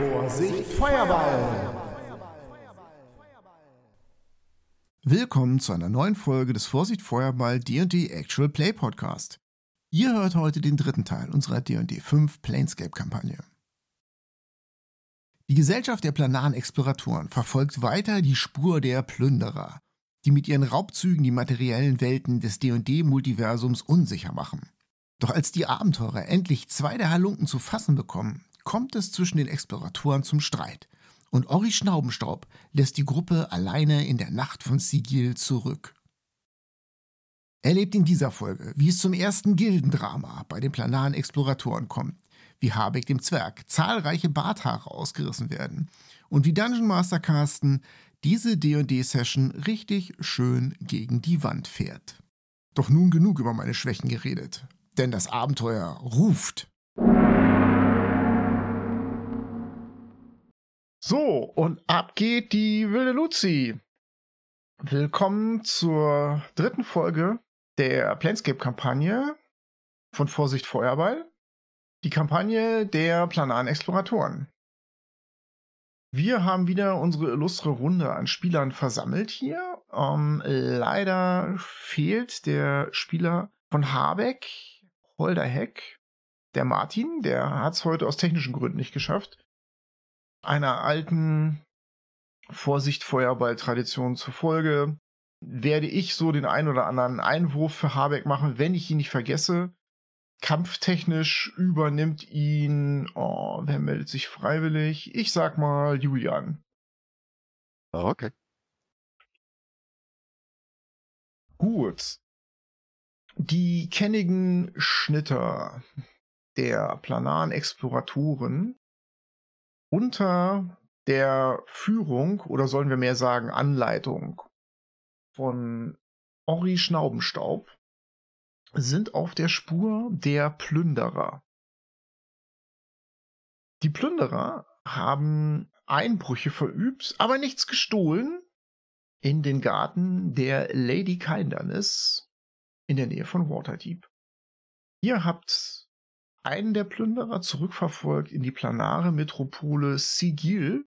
Vorsicht, Feuerball! Willkommen zu einer neuen Folge des Vorsicht Feuerball D&D Actual Play Podcast. Ihr hört heute den dritten Teil unserer D&D 5 Planescape-Kampagne. Die Gesellschaft der planaren Exploratoren verfolgt weiter die Spur der Plünderer, die mit ihren Raubzügen die materiellen Welten des D&D-Multiversums unsicher machen. Doch als die Abenteurer endlich zwei der Halunken zu fassen bekommen, kommt es zwischen den Exploratoren zum Streit. Und Ori Schnaubenstaub lässt die Gruppe alleine in der Nacht von Sigil zurück. Erlebt in dieser Folge, wie es zum ersten Gildendrama bei den planaren Exploratoren kommt, wie Habeck dem Zwerg zahlreiche Barthaare ausgerissen werden und wie Dungeon Master Carsten diese D&D-Session richtig schön gegen die Wand fährt. Doch nun genug über meine Schwächen geredet denn das Abenteuer ruft. So, und ab geht die wilde Luzi. Willkommen zur dritten Folge der Planescape-Kampagne von Vorsicht Feuerball. Die Kampagne der planaren Exploratoren. Wir haben wieder unsere illustre Runde an Spielern versammelt hier. Ähm, leider fehlt der Spieler von Habeck, Holder Heck, der Martin, der hat es heute aus technischen Gründen nicht geschafft, einer alten Vorsicht Feuerball-Tradition zufolge werde ich so den ein oder anderen Einwurf für Habeck machen, wenn ich ihn nicht vergesse. Kampftechnisch übernimmt ihn, oh, wer meldet sich freiwillig? Ich sag mal Julian. Okay. Gut. Die kennigen Schnitter der planaren Exploratoren unter der Führung oder sollen wir mehr sagen Anleitung von Ori Schnaubenstaub sind auf der Spur der Plünderer. Die Plünderer haben Einbrüche verübt, aber nichts gestohlen in den Garten der Lady Kindernis in der Nähe von Waterdeep. Ihr habt einen der Plünderer zurückverfolgt in die planare Metropole Sigil,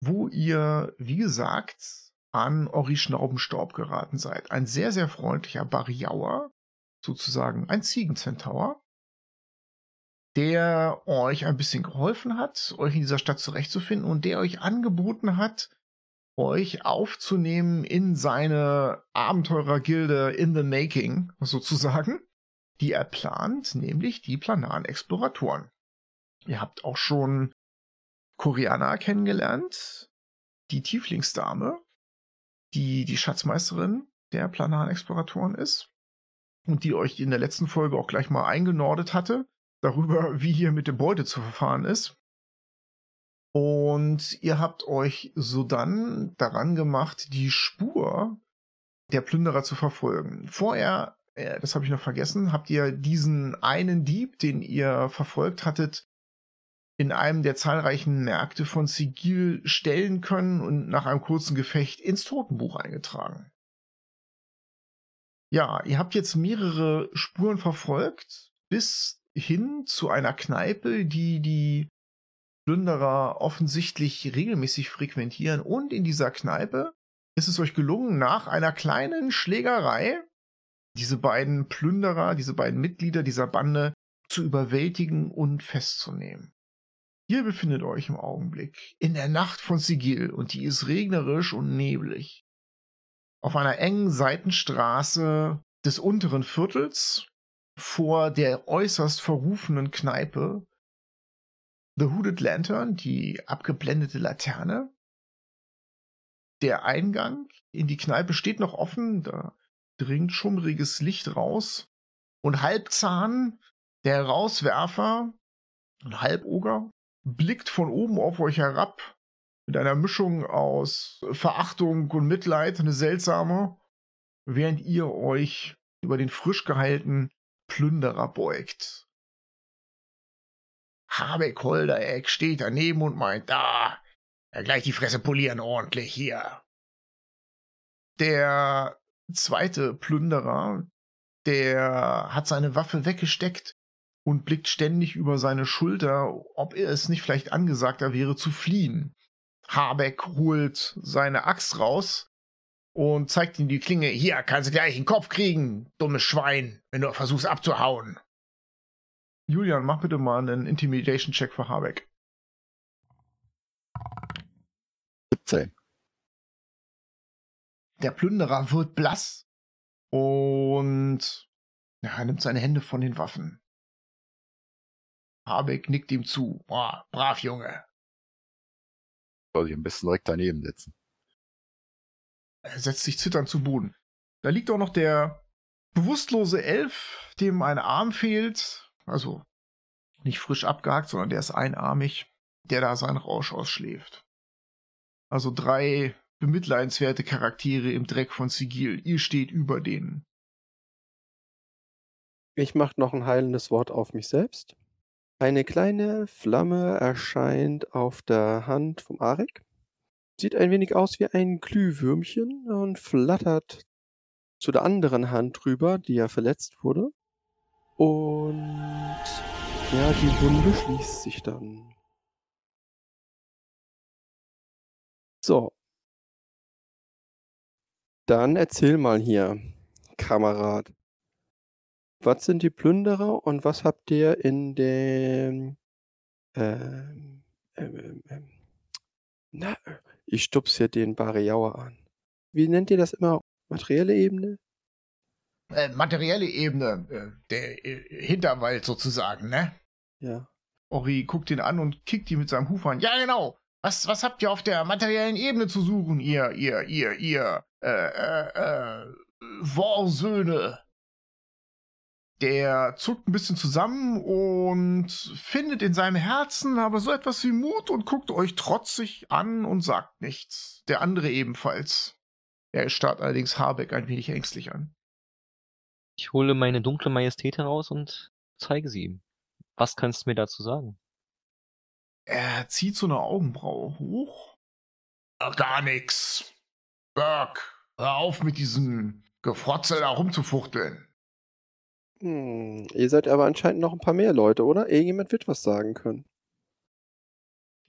wo ihr, wie gesagt, an Ori Schnaubenstaub geraten seid. Ein sehr, sehr freundlicher Bariauer, sozusagen ein Ziegenzentaur, der euch ein bisschen geholfen hat, euch in dieser Stadt zurechtzufinden und der euch angeboten hat, euch aufzunehmen in seine Abenteurergilde in the making, sozusagen, die er plant, nämlich die planaren Exploratoren. Ihr habt auch schon Koreana kennengelernt, die Tieflingsdame, die die Schatzmeisterin der planaren Exploratoren ist und die euch in der letzten Folge auch gleich mal eingenordet hatte, darüber, wie hier mit dem Beute zu verfahren ist. Und ihr habt euch sodann daran gemacht, die Spur der Plünderer zu verfolgen. Vorher, äh, das habe ich noch vergessen, habt ihr diesen einen Dieb, den ihr verfolgt hattet, in einem der zahlreichen Märkte von Sigil stellen können und nach einem kurzen Gefecht ins Totenbuch eingetragen. Ja, ihr habt jetzt mehrere Spuren verfolgt, bis hin zu einer Kneipe, die die Plünderer offensichtlich regelmäßig frequentieren. Und in dieser Kneipe ist es euch gelungen, nach einer kleinen Schlägerei diese beiden Plünderer, diese beiden Mitglieder dieser Bande zu überwältigen und festzunehmen. Ihr befindet euch im Augenblick in der Nacht von Sigil und die ist regnerisch und neblig. Auf einer engen Seitenstraße des unteren Viertels vor der äußerst verrufenen Kneipe The Hooded Lantern, die abgeblendete Laterne. Der Eingang in die Kneipe steht noch offen, da dringt schummriges Licht raus. Und Halbzahn, der Rauswerfer, ein Halboger, blickt von oben auf euch herab mit einer Mischung aus Verachtung und Mitleid, eine seltsame, während ihr euch über den frisch geheilten Plünderer beugt. Habeck Holdereck steht daneben und meint, da, ja, gleich die Fresse polieren ordentlich hier. Der zweite Plünderer, der hat seine Waffe weggesteckt und blickt ständig über seine Schulter, ob es nicht vielleicht angesagter wäre zu fliehen. Habeck holt seine Axt raus und zeigt ihm die Klinge. Hier, kannst du gleich in den Kopf kriegen, dummes Schwein, wenn du versuchst abzuhauen. Julian, mach bitte mal einen Intimidation-Check für Habeck. 17. Der Plünderer wird blass und ja, er nimmt seine Hände von den Waffen. Habeck nickt ihm zu. Boah, brav, Junge. Soll ich am besten direkt daneben setzen. Er setzt sich zitternd zu Boden. Da liegt auch noch der bewusstlose Elf, dem ein Arm fehlt. Also nicht frisch abgehakt, sondern der ist einarmig, der da seinen Rausch ausschläft. Also drei bemitleidenswerte Charaktere im Dreck von Sigil. Ihr steht über denen. Ich mache noch ein heilendes Wort auf mich selbst. Eine kleine Flamme erscheint auf der Hand vom Arik. Sieht ein wenig aus wie ein Glühwürmchen und flattert zu der anderen Hand rüber, die ja verletzt wurde. Und ja, die Wunde schließt sich dann. So. Dann erzähl mal hier, Kamerad. Was sind die Plünderer und was habt ihr in dem ähm, ähm, ähm, na, ich stups hier den Bariauer an. Wie nennt ihr das immer? Materielle Ebene? Äh, materielle Ebene, äh, der äh, Hinterwald sozusagen, ne? Ja. Ori guckt ihn an und kickt ihn mit seinem Huf an. Ja, genau. Was, was habt ihr auf der materiellen Ebene zu suchen, ihr, ihr, ihr, ihr, äh, äh, äh, Worsöhne? Der zuckt ein bisschen zusammen und findet in seinem Herzen aber so etwas wie Mut und guckt euch trotzig an und sagt nichts. Der andere ebenfalls. Er starrt allerdings Habeck ein wenig ängstlich an. Ich hole meine dunkle Majestät heraus und zeige sie ihm. Was kannst du mir dazu sagen? Er zieht so eine Augenbraue hoch. Gar nix. Burke, hör auf mit diesem Gefrotzel da rumzufuchteln. Hm, ihr seid aber anscheinend noch ein paar mehr Leute, oder? Irgendjemand wird was sagen können.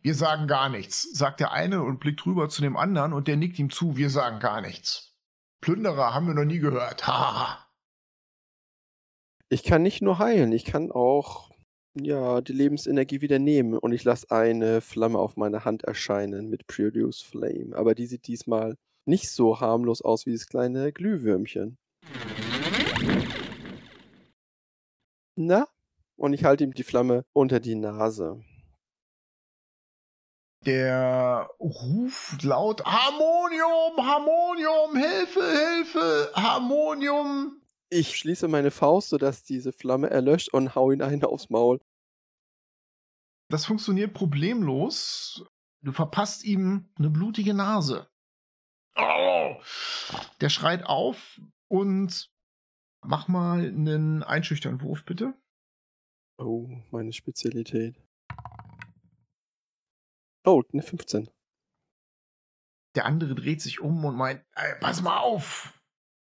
Wir sagen gar nichts, sagt der eine und blickt rüber zu dem anderen und der nickt ihm zu, wir sagen gar nichts. Plünderer haben wir noch nie gehört. Haha. Ich kann nicht nur heilen, ich kann auch ja, die Lebensenergie wieder nehmen und ich lasse eine Flamme auf meiner Hand erscheinen mit Produce Flame. Aber die sieht diesmal nicht so harmlos aus wie das kleine Glühwürmchen. Na? Und ich halte ihm die Flamme unter die Nase. Der ruft laut Harmonium, Harmonium, Hilfe, Hilfe, Harmonium. Ich schließe meine Faust, sodass diese Flamme erlöscht und hau ihn eine aufs Maul. Das funktioniert problemlos. Du verpasst ihm eine blutige Nase. Oh! Der schreit auf und mach mal einen Einschüchternwurf, bitte. Oh, meine Spezialität. Oh, eine 15. Der andere dreht sich um und meint, ey, pass mal auf,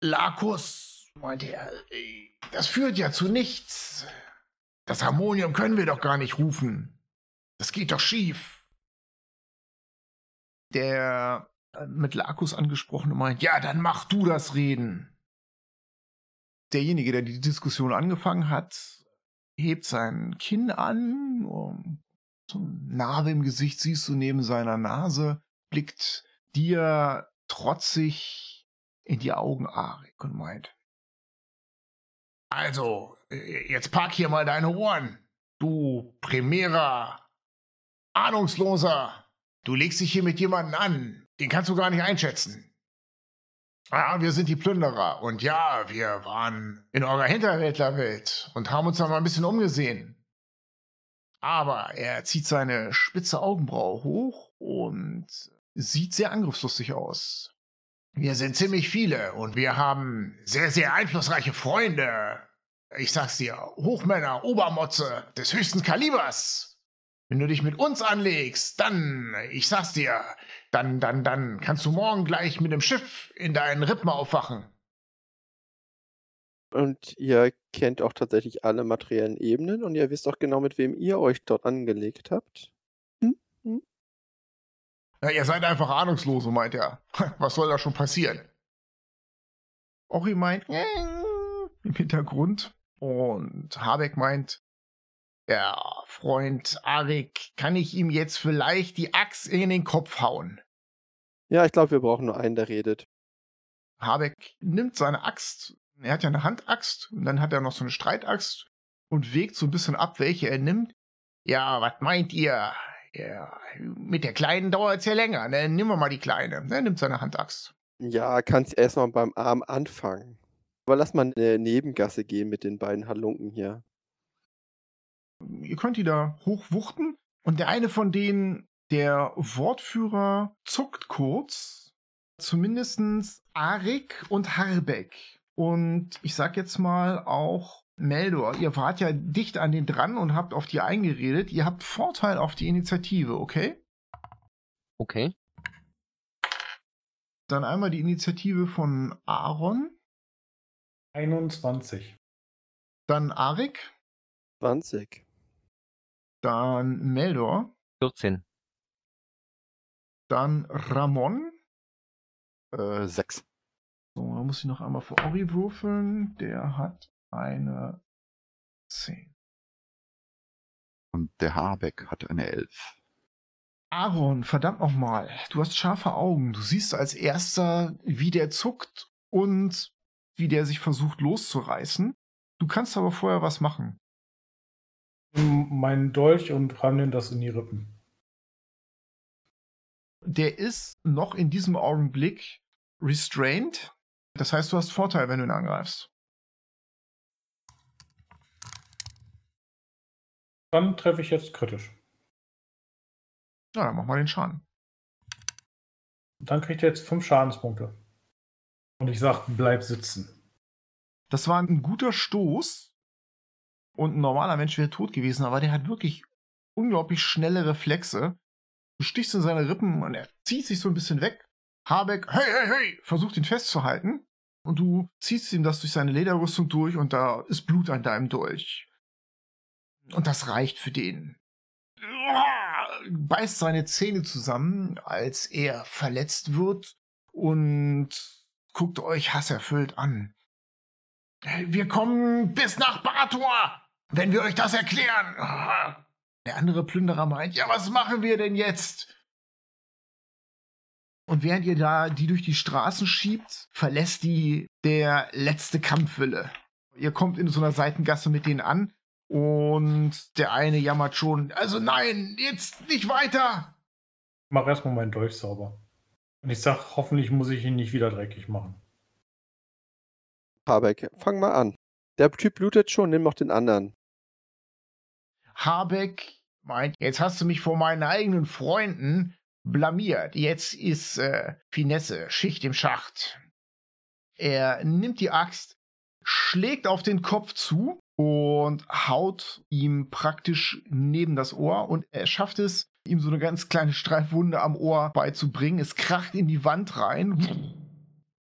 Lakus, meinte er, ey, das führt ja zu nichts. Das Harmonium können wir doch gar nicht rufen. Das geht doch schief. Der mit Lakus angesprochene meint, ja, dann mach du das Reden. Derjenige, der die Diskussion angefangen hat, hebt sein Kinn an, so Narbe im Gesicht siehst du neben seiner Nase, blickt dir trotzig in die Augen Arik und meint, also, jetzt pack hier mal deine Ohren, du primärer, ahnungsloser, du legst dich hier mit jemandem an, den kannst du gar nicht einschätzen. Ja, wir sind die Plünderer. Und ja, wir waren in eurer Hinterwäldlerwelt und haben uns da mal ein bisschen umgesehen. Aber er zieht seine spitze Augenbraue hoch und sieht sehr angriffslustig aus. Wir sind ziemlich viele und wir haben sehr, sehr einflussreiche Freunde. Ich sag's dir, Hochmänner, Obermotze des höchsten Kalibers. Wenn du dich mit uns anlegst, dann, ich sag's dir, dann, dann, dann kannst du morgen gleich mit dem Schiff in deinen Rippen aufwachen. Und ihr kennt auch tatsächlich alle materiellen Ebenen und ihr wisst auch genau, mit wem ihr euch dort angelegt habt. Hm? Hm? Ja, ihr seid einfach ahnungslos, meint er. Was soll da schon passieren? Ori meint, äh, im Hintergrund. Und Habeck meint, ja, Freund Arik, kann ich ihm jetzt vielleicht die Axt in den Kopf hauen? Ja, ich glaube, wir brauchen nur einen, der redet. Habeck nimmt seine Axt, er hat ja eine Handaxt und dann hat er noch so eine Streitaxt und wägt so ein bisschen ab, welche er nimmt. Ja, was meint ihr? Ja, mit der kleinen dauert es ja länger. Ne? Nehmen wir mal die kleine. Er nimmt seine Handaxt. Ja, kannst erstmal beim Arm anfangen. Aber lass mal eine Nebengasse gehen mit den beiden Halunken hier. Ihr könnt die da hochwuchten und der eine von denen, der Wortführer, zuckt kurz. Zumindestens Arik und Harbeck. Und ich sag jetzt mal auch Meldor, ihr wart ja dicht an den dran und habt auf die eingeredet. Ihr habt Vorteil auf die Initiative, okay? Okay. Dann einmal die Initiative von Aaron, 21. dann Arik, 20. dann Meldor, 14. dann Ramon. Äh, sechs. So, da muss ich noch einmal für Ori würfeln. Der hat eine 10. Und der Habeck hat eine elf. Aaron, verdammt nochmal. Du hast scharfe Augen. Du siehst als erster, wie der zuckt und wie der sich versucht loszureißen. Du kannst aber vorher was machen. Meinen Dolch und ram den das in die Rippen. Der ist noch in diesem Augenblick restrained. Das heißt, du hast Vorteil, wenn du ihn angreifst. Dann treffe ich jetzt kritisch. Ja, dann mach mal den Schaden. Dann kriegt er jetzt fünf Schadenspunkte. Und ich sag, bleib sitzen. Das war ein guter Stoß. Und ein normaler Mensch wäre tot gewesen, aber der hat wirklich unglaublich schnelle Reflexe. Du stichst in seine Rippen und er zieht sich so ein bisschen weg. Habeck, hey, hey, hey, versucht ihn festzuhalten. Und du ziehst ihm das durch seine Lederrüstung durch und da ist Blut an deinem Dolch. Und das reicht für den. Beißt seine Zähne zusammen, als er verletzt wird und guckt euch hasserfüllt an. Wir kommen bis nach Bator, wenn wir euch das erklären. Der andere Plünderer meint, ja, was machen wir denn jetzt? Und während ihr da die durch die Straßen schiebt, verlässt die der letzte Kampfwille. Ihr kommt in so einer Seitengasse mit denen an und der eine jammert schon, also nein, jetzt nicht weiter. Ich mach erstmal meinen Dolch sauber. Und ich sag, hoffentlich muss ich ihn nicht wieder dreckig machen. Habeck, fang mal an. Der Typ blutet schon, nimm noch den anderen. Habeck meint, jetzt hast du mich vor meinen eigenen Freunden blamiert. Jetzt ist äh, Finesse, Schicht im Schacht. Er nimmt die Axt, schlägt auf den Kopf zu und haut ihm praktisch neben das Ohr und er schafft es, ihm so eine ganz kleine Streifwunde am Ohr beizubringen. Es kracht in die Wand rein.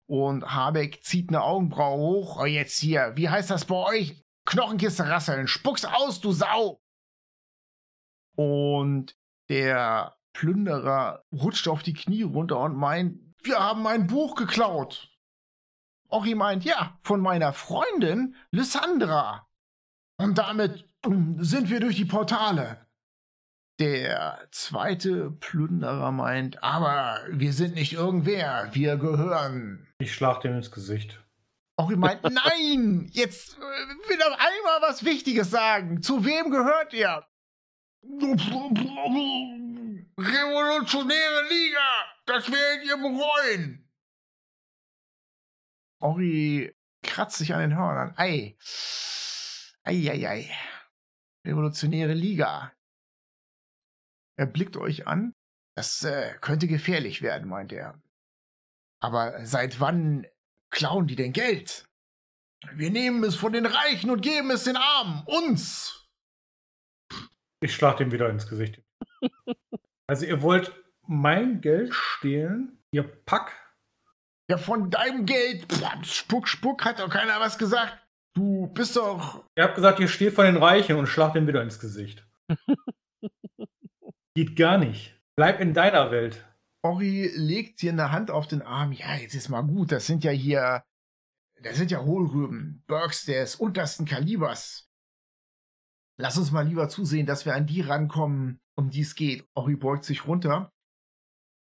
Und Habeck zieht eine Augenbraue hoch. Oh, jetzt hier, wie heißt das bei euch? Knochenkiste rasseln. Spuck's aus, du Sau! Und der Plünderer rutscht auf die Knie runter und meint, wir haben ein Buch geklaut. Ori meint, ja, von meiner Freundin Lysandra. Und damit sind wir durch die Portale. Der zweite Plünderer meint, aber wir sind nicht irgendwer, wir gehören. Ich schlag dem ins Gesicht. Ori meint, nein, jetzt äh, will er einmal was Wichtiges sagen. Zu wem gehört ihr? Revolutionäre Liga, das werdet ihr bereuen. Ori kratzt sich an den Hörnern. Ei. Ei, ei, ei. Revolutionäre Liga. Er blickt euch an. Das äh, könnte gefährlich werden, meint er. Aber seit wann klauen die denn Geld? Wir nehmen es von den Reichen und geben es den Armen. Uns. Ich schlag dem wieder ins Gesicht. also ihr wollt mein Geld stehlen, ihr Pack? Ja, von deinem Geld. Spuck, spuck, hat doch keiner was gesagt. Du bist doch. Ihr habt gesagt, ihr steht vor den Reichen und schlagt ihn wieder ins Gesicht. Geht gar nicht. Bleib in deiner Welt. Ori legt dir eine Hand auf den Arm. Ja, jetzt ist mal gut. Das sind ja hier. Das sind ja Hohlrüben. Burks des untersten Kalibers. Lass uns mal lieber zusehen, dass wir an die rankommen, um die es geht. Ori beugt sich runter.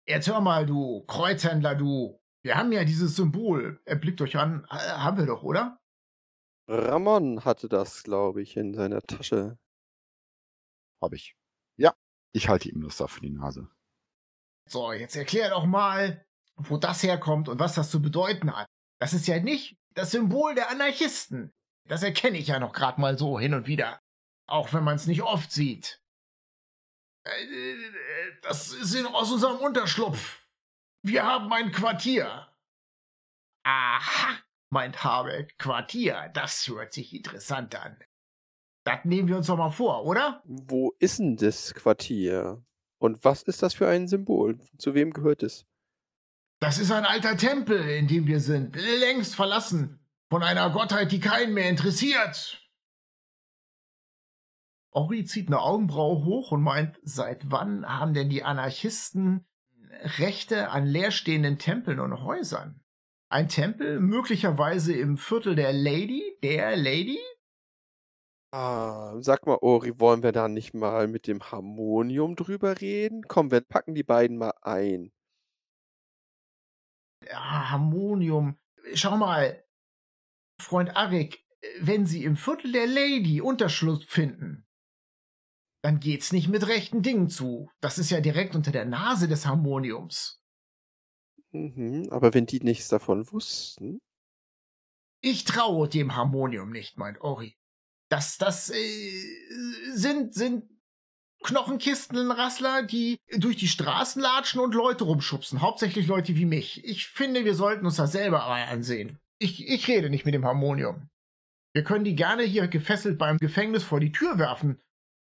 Jetzt hör mal, du Kreuzhändler, du. Wir haben ja dieses Symbol. Er blickt euch an. Haben wir doch, oder? Ramon hatte das, glaube ich, in seiner Tasche. Hab ich. Ja, ich halte ihm das da für die Nase. So, jetzt erklär doch mal, wo das herkommt und was das zu bedeuten hat. Das ist ja nicht das Symbol der Anarchisten. Das erkenne ich ja noch gerade mal so hin und wieder. Auch wenn man es nicht oft sieht. Äh, das ist in, aus unserem Unterschlupf. Wir haben ein Quartier. Aha, meint Habeck. Quartier, das hört sich interessant an. Das nehmen wir uns doch mal vor, oder? Wo ist denn das Quartier? Und was ist das für ein Symbol? Zu wem gehört es? Das ist ein alter Tempel, in dem wir sind, längst verlassen, von einer Gottheit, die keinen mehr interessiert. Ori zieht eine Augenbraue hoch und meint, seit wann haben denn die Anarchisten Rechte an leerstehenden Tempeln und Häusern? Ein Tempel, möglicherweise im Viertel der Lady, der Lady? Ah, sag mal, Ori, wollen wir da nicht mal mit dem Harmonium drüber reden? Komm, wir packen die beiden mal ein. Ja, Harmonium. Schau mal, Freund Arik, wenn Sie im Viertel der Lady Unterschlupf finden, dann geht's nicht mit rechten Dingen zu. Das ist ja direkt unter der Nase des Harmoniums. Mhm, aber wenn die nichts davon wussten. Ich traue dem Harmonium nicht, meint Ori. Das, das äh, sind, sind Knochenkistenrassler, die durch die Straßen latschen und Leute rumschubsen. Hauptsächlich Leute wie mich. Ich finde, wir sollten uns das selber mal ansehen. Ich, ich rede nicht mit dem Harmonium. Wir können die gerne hier gefesselt beim Gefängnis vor die Tür werfen.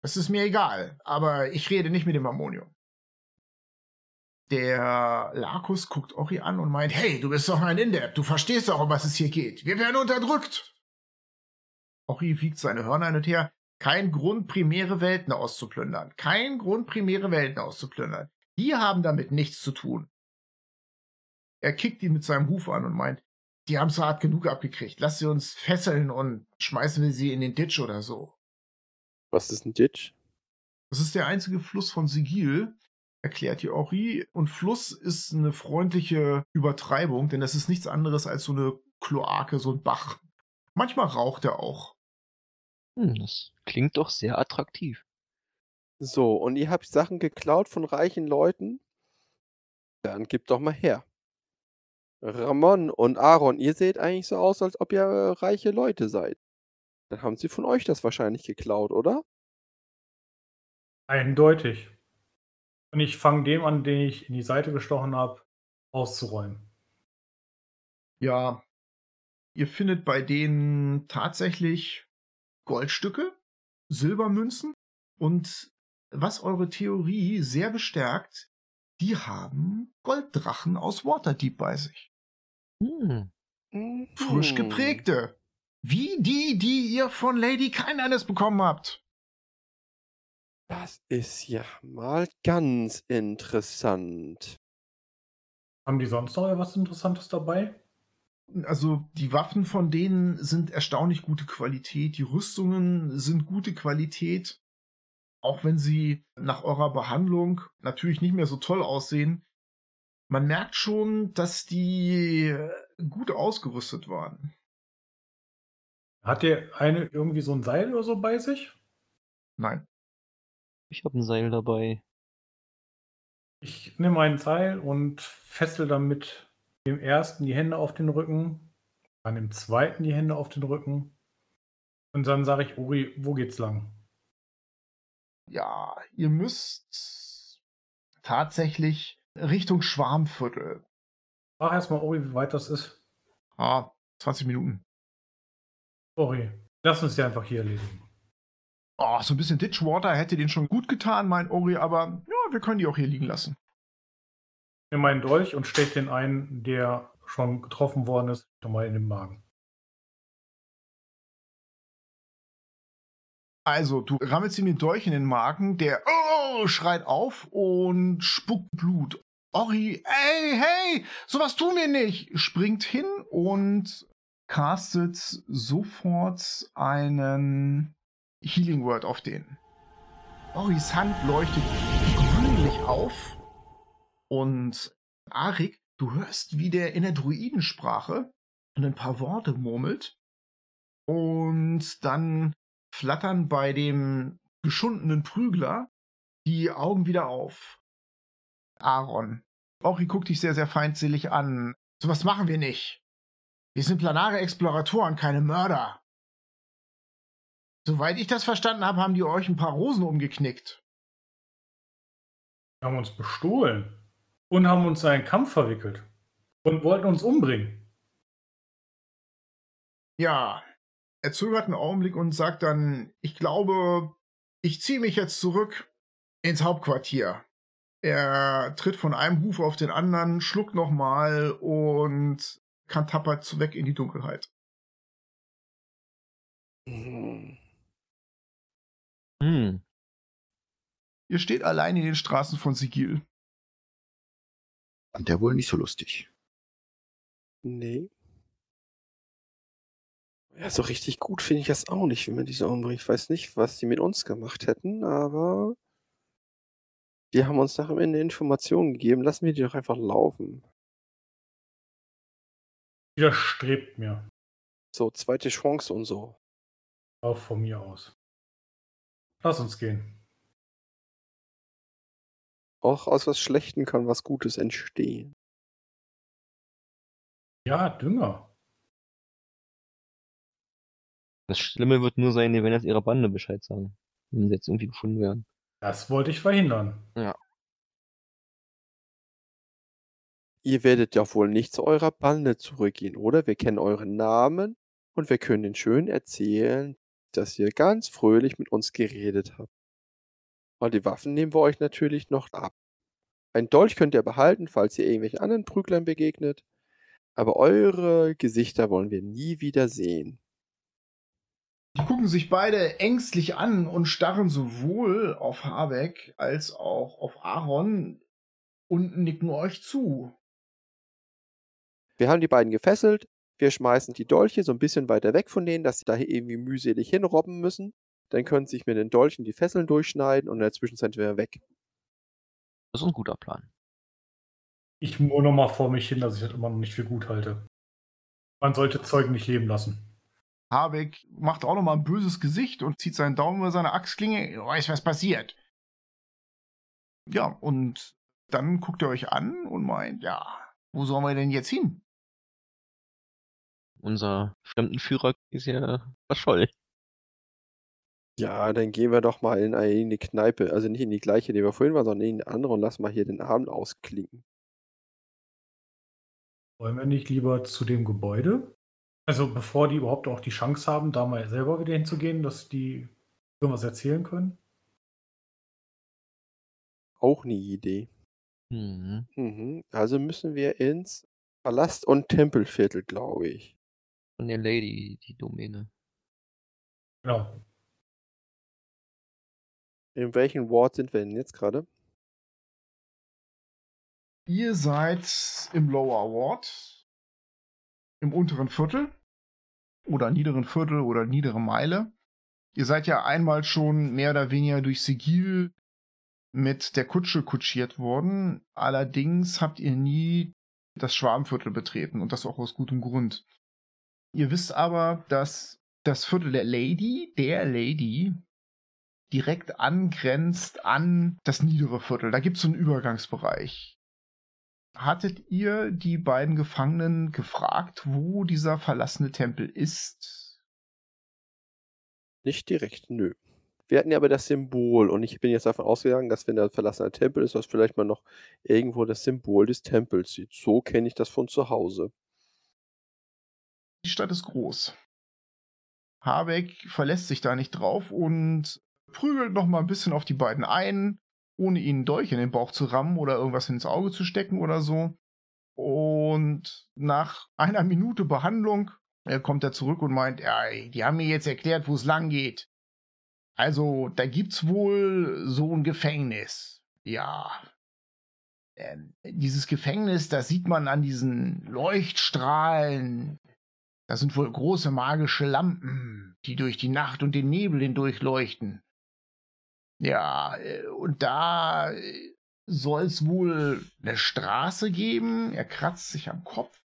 Das ist mir egal. Aber ich rede nicht mit dem Harmonium. Der Larkus guckt Ori an und meint, hey, du bist doch ein Indepp, du verstehst doch, um was es hier geht. Wir werden unterdrückt. Ori wiegt seine Hörner hin und her. Kein Grund, primäre Welten auszuplündern. Kein Grund, primäre Welten auszuplündern. Die haben damit nichts zu tun. Er kickt ihn mit seinem Huf an und meint, die haben so hart genug abgekriegt. Lass sie uns fesseln und schmeißen wir sie in den Ditch oder so. Was ist ein Ditch? Das ist der einzige Fluss von Sigil, erklärt die Ori. Und Fluss ist eine freundliche Übertreibung, denn das ist nichts anderes als so eine Kloake, so ein Bach. Manchmal raucht er auch. Hm, das klingt doch sehr attraktiv. So, und ihr habt Sachen geklaut von reichen Leuten? Dann gebt doch mal her. Ramon und Aaron, ihr seht eigentlich so aus, als ob ihr reiche Leute seid. Dann haben sie von euch das wahrscheinlich geklaut, oder? Eindeutig. Und ich fange dem an, den ich in die Seite gestochen habe, auszuräumen. Ja, ihr findet bei denen tatsächlich Goldstücke, Silbermünzen und was eure Theorie sehr bestärkt, die haben Golddrachen aus Waterdeep bei sich. Hm. Frisch Mhm. geprägte. Wie die, die ihr von Lady Kindness bekommen habt. Das ist ja mal ganz interessant. Haben die sonst noch was Interessantes dabei? Also die Waffen von denen sind erstaunlich gute Qualität, die Rüstungen sind gute Qualität, auch wenn sie nach eurer Behandlung natürlich nicht mehr so toll aussehen. Man merkt schon, dass die gut ausgerüstet waren. Hat der eine irgendwie so ein Seil oder so bei sich? Nein. Ich habe ein Seil dabei. Ich nehme ein Seil und fessel damit dem ersten die Hände auf den Rücken, dann dem zweiten die Hände auf den Rücken. Und dann sage ich, Uri, wo geht's lang? Ja, ihr müsst tatsächlich Richtung Schwarmviertel. Sag erstmal, Uri, wie weit das ist. Ah, 20 Minuten. Uri, lass uns die einfach hier erledigen. Oh, so ein bisschen Ditchwater hätte den schon gut getan, mein Ori, aber ja, wir können die auch hier liegen lassen. Ich nehme meinen Dolch und stech den einen, der schon getroffen worden ist, nochmal in den Magen. Also, du rammelst ihm den Dolch in den Magen, der oh, schreit auf und spuckt Blut. Ori, ey, hey, sowas tun wir nicht, springt hin und castet sofort einen Healing Word auf den. Oris Hand leuchtet grünlich auf und Arik, du hörst, wie der in der Druidensprache ein paar Worte murmelt und dann flattern bei dem geschundenen Prügler die Augen wieder auf. Aaron. Ori guckt dich sehr, sehr feindselig an. Sowas machen wir nicht. Wir sind planare Exploratoren, keine Mörder. Soweit ich das verstanden habe, haben die euch ein paar Rosen umgeknickt. Wir haben uns bestohlen und haben uns in einen Kampf verwickelt und wollten uns umbringen. Ja, er zögert einen Augenblick und sagt dann, ich glaube, ich ziehe mich jetzt zurück ins Hauptquartier. Er tritt von einem Huf auf den anderen, schluckt nochmal und kann tapper weg in die Dunkelheit. Hm. Hm. Ihr steht allein in den Straßen von Sigil. Und der wohl nicht so lustig. Nee. Ja, so richtig gut finde ich das auch nicht, wenn man diese umbringt. Ich weiß nicht, was die mit uns gemacht hätten, aber die haben uns nach am Ende Informationen gegeben. Lassen wir die doch einfach laufen. Widerstrebt mir. So, zweite Chance und so. Auch von mir aus. Lass uns gehen. Auch aus was Schlechtem kann was Gutes entstehen. Ja, Dünger. Das Schlimme wird nur sein, wenn jetzt ihre Bande Bescheid sagen. Wenn sie jetzt irgendwie gefunden werden. Das wollte ich verhindern. Ihr werdet ja wohl nicht zu eurer Bande zurückgehen, oder? Wir kennen euren Namen und wir können den schön erzählen, dass ihr ganz fröhlich mit uns geredet habt. Und die Waffen nehmen wir euch natürlich noch ab. Ein Dolch könnt ihr behalten, falls ihr irgendwelchen anderen Prüglern begegnet. Aber eure Gesichter wollen wir nie wieder sehen. Die gucken sich beide ängstlich an und starren sowohl auf Habeck als auch auf Aaron und nicken euch zu. Wir haben die beiden gefesselt. Wir schmeißen die Dolche so ein bisschen weiter weg von denen, dass sie da irgendwie mühselig hinrobben müssen. Dann können sie sich mit den Dolchen die Fesseln durchschneiden und in der Zwischenzeit wäre weg. Das ist ein guter Plan. Ich murre noch mal vor mich hin, dass ich das immer noch nicht für gut halte. Man sollte Zeugen nicht leben lassen. Habeck macht auch noch mal ein böses Gesicht und zieht seinen Daumen über seine Axtklinge. Du weißt, was passiert. Ja, und dann guckt er euch an und meint, ja, wo sollen wir denn jetzt hin? Unser Fremdenführer ist ja verschollen. Ja, dann gehen wir doch mal in eine Kneipe. Also nicht in die gleiche, die wir vorhin waren, sondern in eine andere und lassen mal hier den Abend ausklinken. Wollen wir nicht lieber zu dem Gebäude? Also bevor die überhaupt auch die Chance haben, da mal selber wieder hinzugehen, dass die irgendwas erzählen können? Auch eine Idee. Mhm. Mhm. Also müssen wir ins Palast- und Tempelviertel, glaube ich. Von der Lady, die Domäne. Genau. In welchem Ward sind wir denn jetzt gerade? Ihr seid im Lower Ward, im unteren Viertel oder niederen Viertel oder niedere Meile. Ihr seid ja einmal schon mehr oder weniger durch Sigil mit der Kutsche kutschiert worden. Allerdings habt ihr nie das Schwarmviertel betreten und das auch aus gutem Grund. Ihr wisst aber, dass das Viertel der Lady, der Lady, direkt angrenzt an das niedere Viertel. Da gibt es so einen Übergangsbereich. Hattet ihr die beiden Gefangenen gefragt, wo dieser verlassene Tempel ist? Nicht direkt, nö. Wir hatten ja aber das Symbol und ich bin jetzt davon ausgegangen, dass wenn da ein verlassener Tempel ist, dass vielleicht mal noch irgendwo das Symbol des Tempels sieht. So kenne ich das von zu Hause. Die Stadt ist groß. Habeck verlässt sich da nicht drauf und prügelt noch mal ein bisschen auf die beiden ein, ohne ihnen Dolch in den Bauch zu rammen oder irgendwas ins Auge zu stecken oder so. Und nach einer Minute Behandlung äh, kommt er zurück und meint, ja, die haben mir jetzt erklärt, wo es lang geht. Also, da gibt's wohl so ein Gefängnis. Ja. Ähm, dieses Gefängnis, das sieht man an diesen Leuchtstrahlen. Das sind wohl große magische Lampen, die durch die Nacht und den Nebel hindurch leuchten. Ja, äh, und da äh, soll es wohl eine Straße geben. Er kratzt sich am Kopf.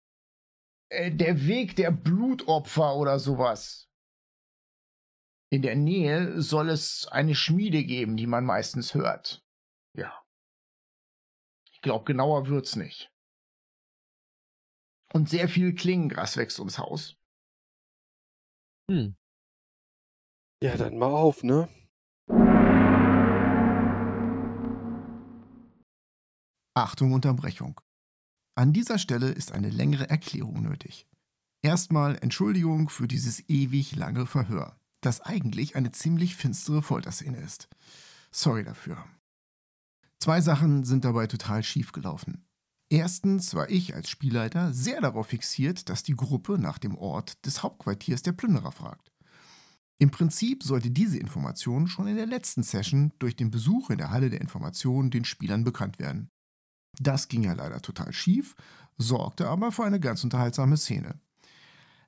Äh, der Weg der Blutopfer oder sowas. In der Nähe soll es eine Schmiede geben, die man meistens hört. Ja. Ich glaube, genauer wird's nicht. Und sehr viel Klingengras wächst ums Haus. Hm. Ja, dann mal auf, ne? Achtung Unterbrechung. An dieser Stelle ist eine längere Erklärung nötig. Erstmal Entschuldigung für dieses ewig lange Verhör, das eigentlich eine ziemlich finstere Folterszene ist. Sorry dafür. Zwei Sachen sind dabei total schief gelaufen. Erstens war ich als Spielleiter sehr darauf fixiert, dass die Gruppe nach dem Ort des Hauptquartiers der Plünderer fragt. Im Prinzip sollte diese Information schon in der letzten Session durch den Besuch in der Halle der Information den Spielern bekannt werden. Das ging ja leider total schief, sorgte aber für eine ganz unterhaltsame Szene.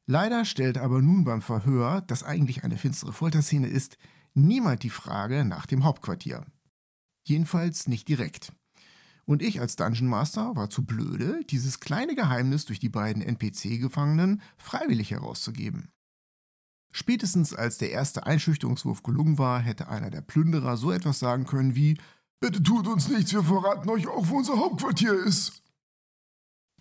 Leider stellt aber nun beim Verhör, das eigentlich eine finstere Folterszene ist, niemand die Frage nach dem Hauptquartier. Jedenfalls nicht direkt. Und ich als Dungeon Master war zu blöde, dieses kleine Geheimnis durch die beiden NPC-Gefangenen freiwillig herauszugeben. Spätestens als der erste Einschüchterungswurf gelungen war, hätte einer der Plünderer so etwas sagen können wie Bitte tut uns nichts, wir verraten euch auch, wo unser Hauptquartier ist.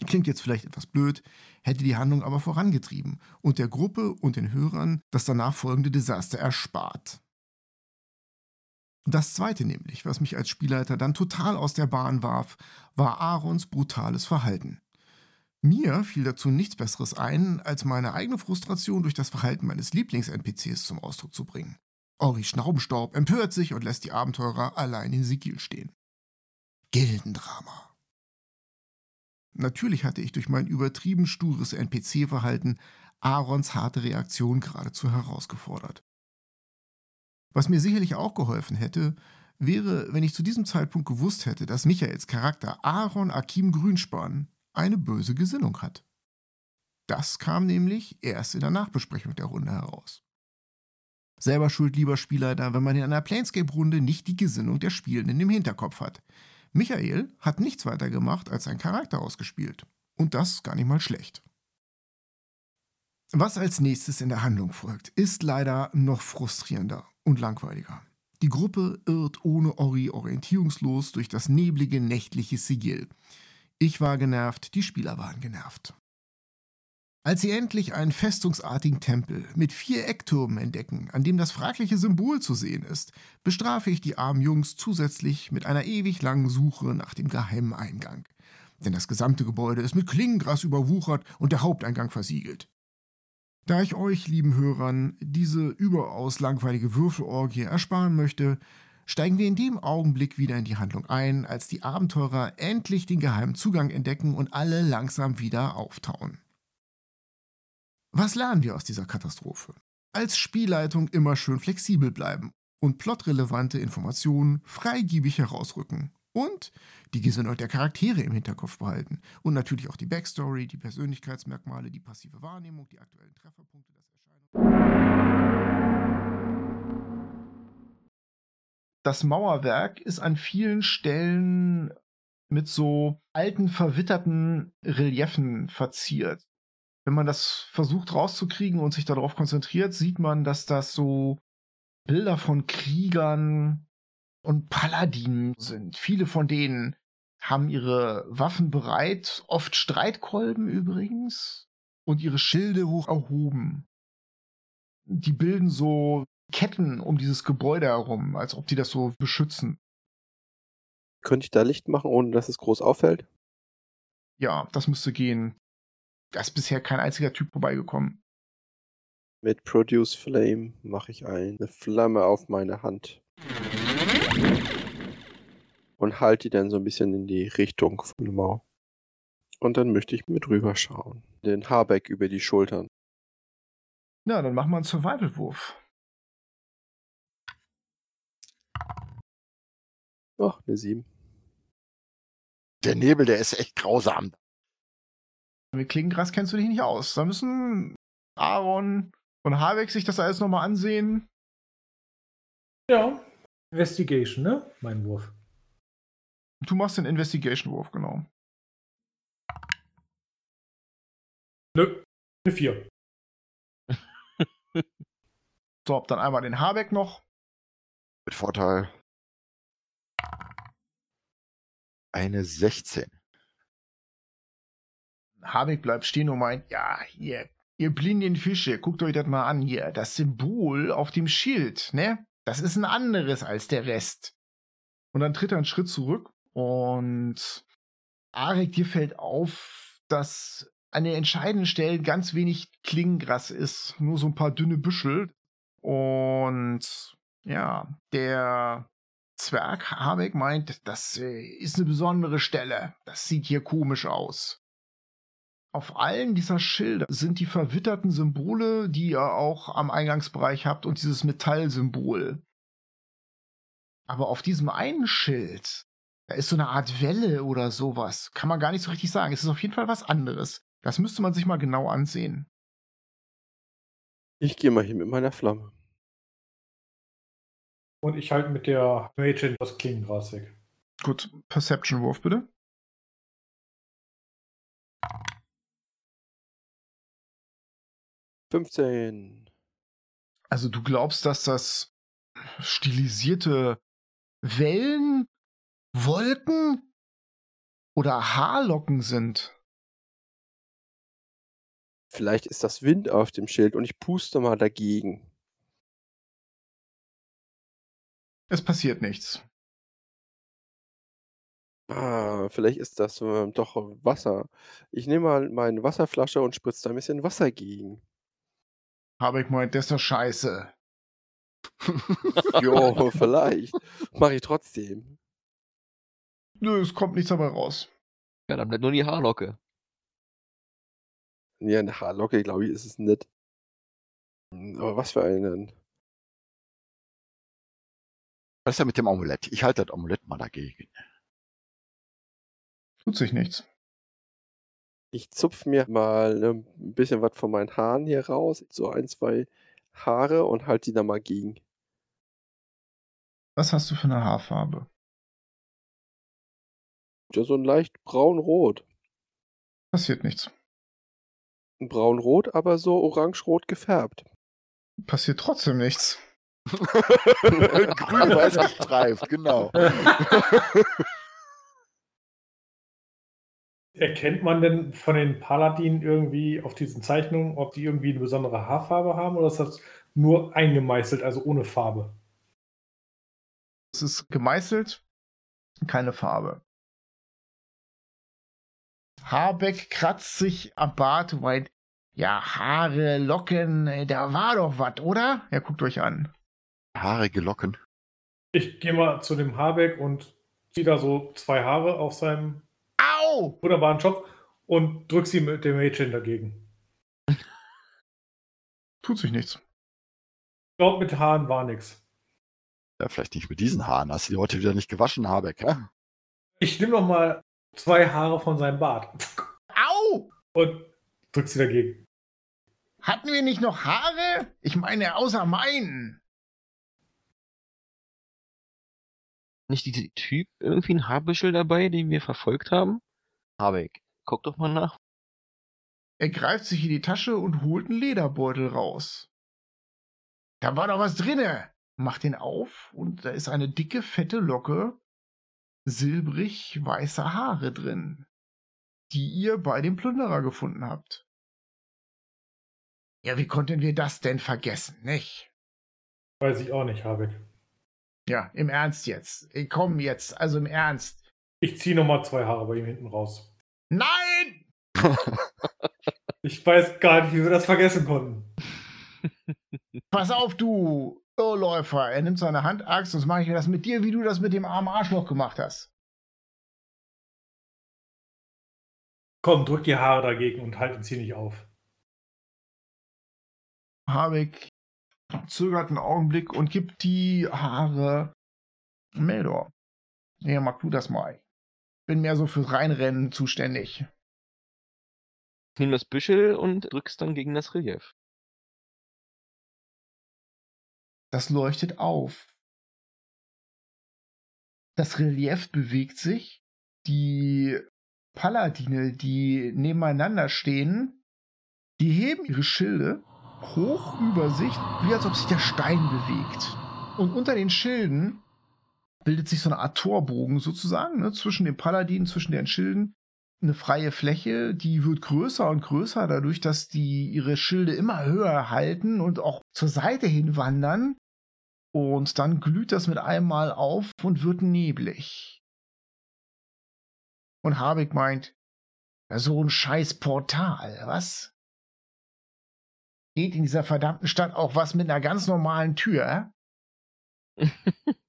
Klingt jetzt vielleicht etwas blöd, hätte die Handlung aber vorangetrieben und der Gruppe und den Hörern das danach folgende Desaster erspart. Das zweite nämlich, was mich als Spielleiter dann total aus der Bahn warf, war Aarons brutales Verhalten. Mir fiel dazu nichts Besseres ein, als meine eigene Frustration durch das Verhalten meines Lieblings-NPCs zum Ausdruck zu bringen. Ori Schnaubenstaub empört sich und lässt die Abenteurer allein in Sigil stehen. Gildendrama. Natürlich hatte ich durch mein übertrieben stures NPC-Verhalten Aarons harte Reaktion geradezu herausgefordert. Was mir sicherlich auch geholfen hätte, wäre, wenn ich zu diesem Zeitpunkt gewusst hätte, dass Michaels Charakter Aaron Akim Grünspan eine böse Gesinnung hat. Das kam nämlich erst in der Nachbesprechung der Runde heraus. Selber schuld, lieber Spielleiter, wenn man in einer Planescape-Runde nicht die Gesinnung der Spielenden im Hinterkopf hat. Michael hat nichts weiter gemacht, als seinen Charakter ausgespielt. Und das gar nicht mal schlecht. Was als nächstes in der Handlung folgt, ist leider noch frustrierender und langweiliger. Die Gruppe irrt ohne Ori orientierungslos durch das neblige nächtliche Sigil. Ich war genervt, die Spieler waren genervt. Als sie endlich einen festungsartigen Tempel mit vier Ecktürmen entdecken, an dem das fragliche Symbol zu sehen ist, bestrafe ich die armen Jungs zusätzlich mit einer ewig langen Suche nach dem geheimen Eingang. Denn das gesamte Gebäude ist mit Klingengras überwuchert und der Haupteingang versiegelt. Da ich euch, lieben Hörern, diese überaus langweilige Würfelorgie ersparen möchte, steigen wir in dem Augenblick wieder in die Handlung ein, als die Abenteurer endlich den geheimen Zugang entdecken und alle langsam wieder auftauen. Was lernen wir aus dieser Katastrophe? Als Spielleitung immer schön flexibel bleiben und plotrelevante Informationen freigiebig herausrücken. Und die Gesinnung der Charaktere im Hinterkopf behalten. Und natürlich auch die Backstory, die Persönlichkeitsmerkmale, die passive Wahrnehmung, die aktuellen Trefferpunkte, das Erscheinen. Das Mauerwerk ist an vielen Stellen mit so alten, verwitterten Reliefen verziert wenn man das versucht rauszukriegen und sich darauf konzentriert, sieht man, dass das so Bilder von Kriegern und Paladinen sind. Viele von denen haben ihre Waffen bereit, oft Streitkolben übrigens, und ihre Schilde hoch erhoben. Die bilden so Ketten um dieses Gebäude herum, als ob die das so beschützen. Könnte ich da Licht machen, ohne dass es groß auffällt? Ja, das müsste gehen. Da ist bisher kein einziger Typ vorbeigekommen. Mit Produce Flame mache ich eine Flamme auf meine Hand. Und halte die dann so ein bisschen in die Richtung von der Mauer. Und dann möchte ich mit rüber schauen. Den Haarbeck über die Schultern. Na, dann machen wir einen Survival-Wurf. Ach, eine 7. Der Nebel, der ist echt grausam. Mit Klingengrass kennst du dich nicht aus. Da müssen Aaron und Habeck sich das alles nochmal ansehen. Ja. Investigation, ne? Mein Wurf. Du machst den Investigation-Wurf, genau. Nö. Eine 4. So, dann einmal den Habeck noch. Mit Vorteil. Eine 16. Habeck bleibt stehen und meint, ja, hier, ihr blinden Fische, guckt euch das mal an hier. Das Symbol auf dem Schild, ne? Das ist ein anderes als der Rest. Und dann tritt er einen Schritt zurück und Arek, dir fällt auf, dass an den entscheidenden Stellen ganz wenig Klingengras ist, nur so ein paar dünne Büschel. Und ja, der Zwerg Habeck meint, das äh, ist eine besondere Stelle. Das sieht hier komisch aus. Auf allen dieser Schilder sind die verwitterten Symbole, die ihr auch am Eingangsbereich habt, und dieses Metallsymbol. Aber auf diesem einen Schild, da ist so eine Art Welle oder sowas. Kann man gar nicht so richtig sagen. Es ist auf jeden Fall was anderes. Das müsste man sich mal genau ansehen. Ich gehe mal hier mit meiner Flamme. Und ich halte mit der Mädchen das Klingengras weg. Gut, Perception-Wurf bitte. Fünfzehn. Also du glaubst, dass das stilisierte Wellen, Wolken oder Haarlocken sind? Vielleicht ist das Wind auf dem Schild und ich puste mal dagegen. Es passiert nichts. Ah, vielleicht ist das äh, doch Wasser. Ich nehme mal meine Wasserflasche und spritze da ein bisschen Wasser gegen. Habeck meint, das ist doch scheiße. jo, vielleicht. Mache ich trotzdem. Nö, es kommt nichts dabei raus. Ja, dann bleibt nur die Haarlocke. Ja, eine Haarlocke, glaube ich, ist es nicht. Aber was für einen. Was ist denn mit dem Amulett? Ich halte das Amulett mal dagegen. Tut sich nichts. Ich zupf mir mal ne, ein bisschen was von meinen Haaren hier raus. So ein, zwei Haare und halte die da mal gegen. Was hast du für eine Haarfarbe? Ja, so ein leicht braun-rot. Passiert nichts. Braun-rot, aber so orange-rot gefärbt. Passiert trotzdem nichts. Grün-weiß gestreift, genau. Erkennt man denn von den Paladinen irgendwie auf diesen Zeichnungen, ob die irgendwie eine besondere Haarfarbe haben oder ist das nur eingemeißelt, also ohne Farbe? Es ist gemeißelt, keine Farbe. Habeck kratzt sich am Bart meint, ja, Haare, Locken, äh, da war doch was, oder? Ja, guckt euch an. Haarige Locken. Ich gehe mal zu dem Habeck und ziehe da so zwei Haare auf seinem Au! wunderbaren Schopf und drück sie mit dem Mädchen dagegen. Tut sich nichts. Ich glaube, mit Haaren war nichts. Ja, vielleicht nicht mit diesen Haaren. Hast du die heute wieder nicht gewaschen, Habeck, hä? Ich nehme noch mal zwei Haare von seinem Bart Au! und drück sie dagegen. Hatten wir nicht noch Haare? Ich meine, außer meinen. Nicht dieser Typ irgendwie ein Haarbüschel dabei, den wir verfolgt haben? Habeck, guck doch mal nach. Er greift sich in die Tasche und holt einen Lederbeutel raus. Da war doch was drinne. Macht den auf und da ist eine dicke, fette Locke silbrig weißer Haare drin, die ihr bei dem Plünderer gefunden habt. Ja, wie konnten wir das denn vergessen, nicht? Weiß ich auch nicht, Habeck. Ja, im Ernst jetzt. Komm jetzt, also im Ernst. Ich ziehe noch mal zwei Haare bei ihm hinten raus. Nein! Ich weiß gar nicht, wie wir das vergessen konnten. Pass auf, du Irrläufer. Er nimmt seine Handaxt, sonst mache ich das mit dir, wie du das mit dem armen Arschloch gemacht hast. Komm, drück die Haare dagegen und halt uns hier nicht auf. Habeck zögert einen Augenblick und gibt die Haare Meldor. Ja, mach du das mal. Bin mehr so für Reinrennen zuständig. Nimm das Büschel und drückst dann gegen das Relief. Das leuchtet auf. Das Relief bewegt sich. Die Paladine, die nebeneinander stehen, die heben ihre Schilde hoch über sich, wie als ob sich der Stein bewegt. Und unter den Schilden bildet sich so eine Art Torbogen sozusagen, ne, zwischen den Paladinen, zwischen den Schilden. Eine freie Fläche, die wird größer und größer, dadurch, dass die ihre Schilde immer höher halten und auch zur Seite hin wandern. Und dann glüht das mit einem Mal auf und wird neblig. Und Habig meint, so ein scheiß Portal, was? Geht in dieser verdammten Stadt auch was mit einer ganz normalen Tür?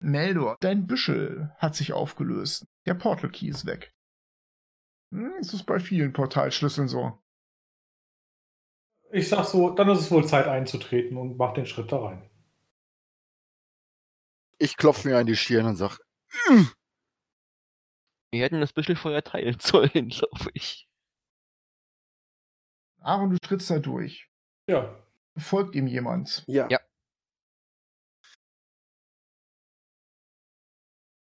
Meldor, dein Büschel hat sich aufgelöst. Der Portal Key ist weg. Hm, ist es bei vielen Portalschlüsseln so. Ich sag so, dann ist es wohl Zeit einzutreten und mach den Schritt da rein. Ich klopfe mir an die Stirn und sag, Wir hätten das Büschel vorher teilen sollen, glaube ich. Aaron, du trittst da durch. Ja. Folgt ihm jemand? Ja. Ja.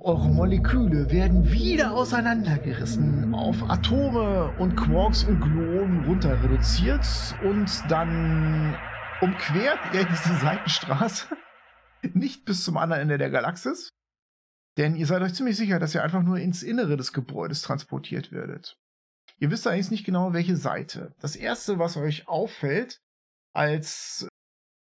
Eure Moleküle werden wieder auseinandergerissen, auf Atome und Quarks und Gluonen runter reduziert und dann umquert ihr diese Seitenstraße nicht bis zum anderen Ende der Galaxis, denn ihr seid euch ziemlich sicher, dass ihr einfach nur ins Innere des Gebäudes transportiert werdet. Ihr wisst eigentlich nicht genau, welche Seite. Das erste, was euch auffällt, als